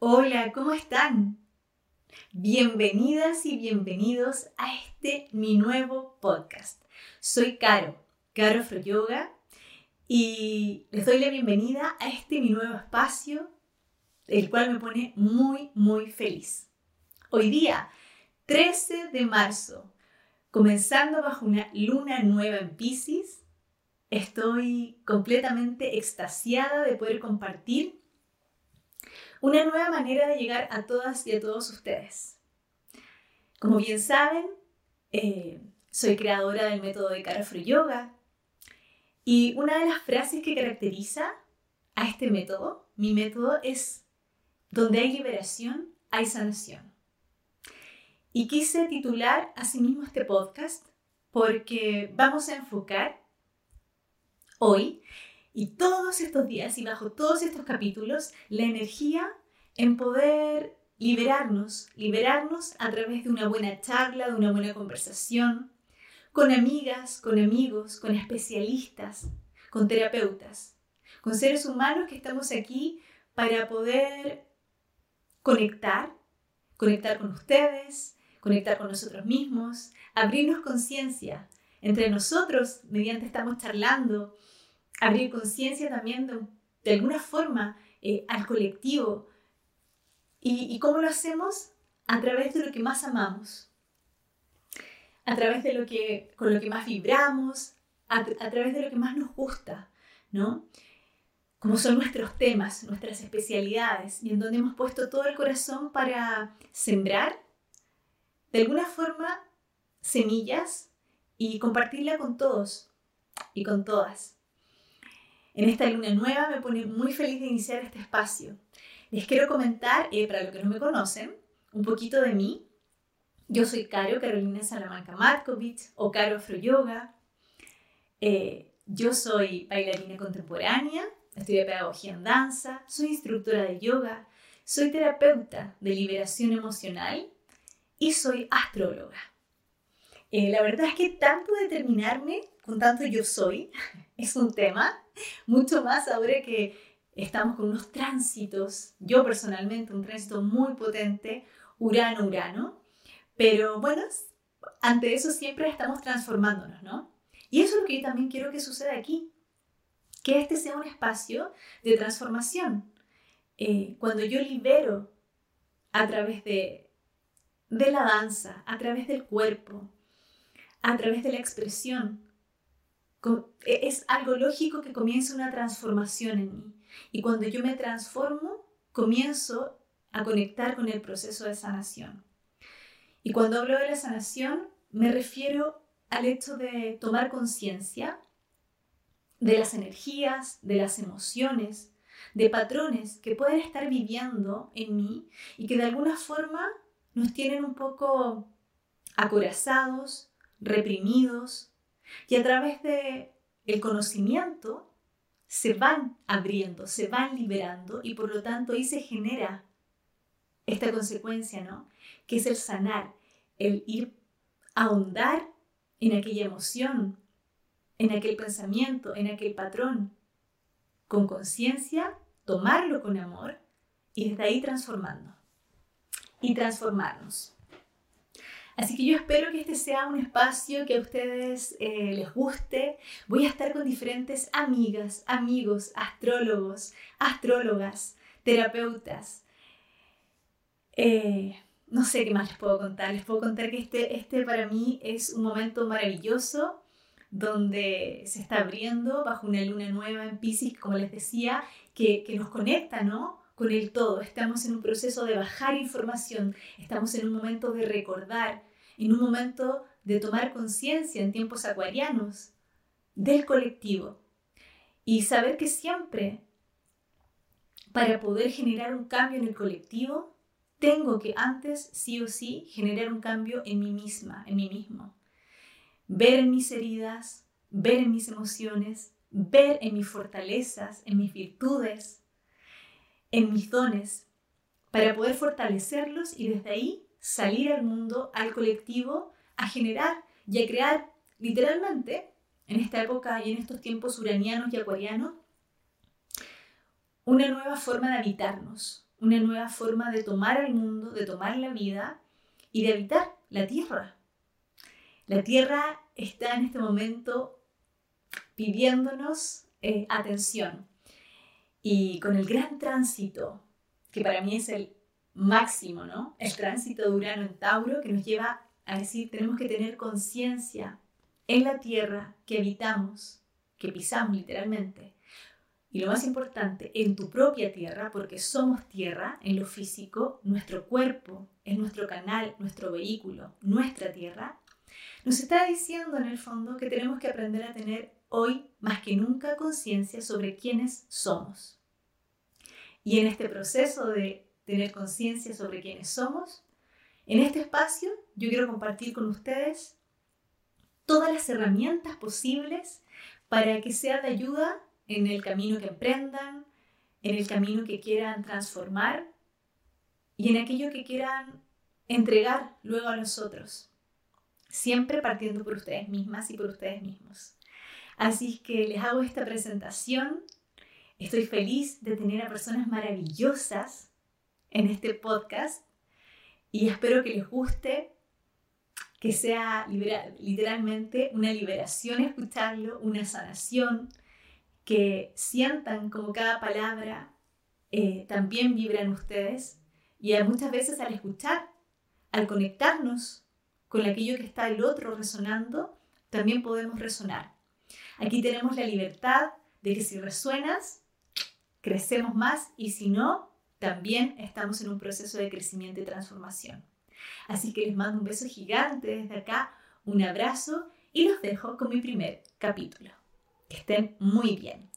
Hola, ¿cómo están? Bienvenidas y bienvenidos a este mi nuevo podcast. Soy Caro, Caro Afro Yoga, y les doy la bienvenida a este mi nuevo espacio, el cual me pone muy, muy feliz. Hoy día, 13 de marzo, comenzando bajo una luna nueva en Pisces, estoy completamente extasiada de poder compartir una nueva manera de llegar a todas y a todos ustedes. Como bien saben, eh, soy creadora del método de Free Yoga y una de las frases que caracteriza a este método, mi método, es donde hay liberación, hay sanación. Y quise titular asimismo este podcast porque vamos a enfocar hoy y todos estos días y bajo todos estos capítulos, la energía en poder liberarnos, liberarnos a través de una buena charla, de una buena conversación, con amigas, con amigos, con especialistas, con terapeutas, con seres humanos que estamos aquí para poder conectar, conectar con ustedes, conectar con nosotros mismos, abrirnos conciencia entre nosotros mediante estamos charlando, abrir conciencia también de, alguna forma eh, al colectivo. ¿Y, cómo lo hacemos? A través de lo que más amamos, a través de lo que, con lo que más vibramos, a, a través de lo que más nos gusta, ¿no? Como son nuestros temas, nuestras especialidades, y en donde hemos puesto todo el corazón para sembrar, de alguna forma, semillas y compartirla con todos y con todas. En esta luna nueva me pone muy feliz de iniciar este espacio. Les quiero comentar, eh, para los que no me conocen, un poquito de mí. Yo soy Caro Carolina Salamanca Markovich o Caro Afro Yoga. Eh, yo soy bailarina contemporánea, estudié pedagogía en danza, soy instructora de yoga, soy terapeuta de liberación emocional y soy astróloga. Eh, la verdad es que tanto determinarme con tanto yo soy es un tema, mucho más ahora que estamos con unos tránsitos, yo personalmente, un tránsito muy potente, Urano-Urano, pero bueno, ante eso siempre estamos transformándonos, ¿no? Y eso es lo que yo también quiero que suceda aquí, que este sea un espacio de transformación. Eh, cuando yo libero a través de, de la danza, a través del cuerpo, a través de la expresión, es algo lógico que comience una transformación en mí. Y cuando yo me transformo, comienzo a conectar con el proceso de sanación. Y cuando hablo de la sanación, me refiero al hecho de tomar conciencia de las energías, de las emociones, de patrones que pueden estar viviendo en mí y que de alguna forma nos tienen un poco acorazados, reprimidos, y a través de el conocimiento se van abriendo, se van liberando y por lo tanto ahí se genera esta consecuencia, ¿no? Que es el sanar, el ir ahondar en aquella emoción, en aquel pensamiento, en aquel patrón, con conciencia, tomarlo con amor y desde ahí transformando y transformarnos. Así que yo espero que este sea un espacio que a ustedes eh, les guste. Voy a estar con diferentes amigas, amigos, astrólogos, astrólogas, terapeutas. Eh, no sé qué más les puedo contar. Les puedo contar que este, este para mí es un momento maravilloso donde se está abriendo bajo una luna nueva en Pisces, como les decía, que, que nos conecta, ¿no? con el todo. Estamos en un proceso de bajar información, estamos en un momento de recordar, en un momento de tomar conciencia en tiempos acuarianos del colectivo y saber que siempre para poder generar un cambio en el colectivo, tengo que antes sí o sí generar un cambio en mí misma, en mí mismo. Ver en mis heridas, ver en mis emociones, ver en mis fortalezas, en mis virtudes, en mis dones, para poder fortalecerlos y desde ahí salir al mundo, al colectivo, a generar y a crear literalmente, en esta época y en estos tiempos uranianos y acuarianos, una nueva forma de habitarnos, una nueva forma de tomar el mundo, de tomar la vida y de habitar la tierra. La tierra está en este momento pidiéndonos eh, atención. Y con el gran tránsito, que para mí es el máximo, ¿no? El tránsito de Urano en Tauro, que nos lleva a decir, tenemos que tener conciencia en la tierra que habitamos, que pisamos literalmente. Y lo más importante, en tu propia tierra, porque somos tierra en lo físico, nuestro cuerpo es nuestro canal, nuestro vehículo, nuestra tierra, nos está diciendo en el fondo que tenemos que aprender a tener hoy más que nunca conciencia sobre quiénes somos. Y en este proceso de tener conciencia sobre quiénes somos, en este espacio yo quiero compartir con ustedes todas las herramientas posibles para que sea de ayuda en el camino que emprendan, en el camino que quieran transformar y en aquello que quieran entregar luego a los otros. Siempre partiendo por ustedes mismas y por ustedes mismos. Así que les hago esta presentación. Estoy feliz de tener a personas maravillosas en este podcast y espero que les guste, que sea literalmente una liberación escucharlo, una sanación, que sientan como cada palabra eh, también vibra en ustedes y muchas veces al escuchar, al conectarnos con aquello que está el otro resonando, también podemos resonar. Aquí tenemos la libertad de que si resuenas, crecemos más y si no, también estamos en un proceso de crecimiento y transformación. Así que les mando un beso gigante desde acá, un abrazo y los dejo con mi primer capítulo. Que estén muy bien.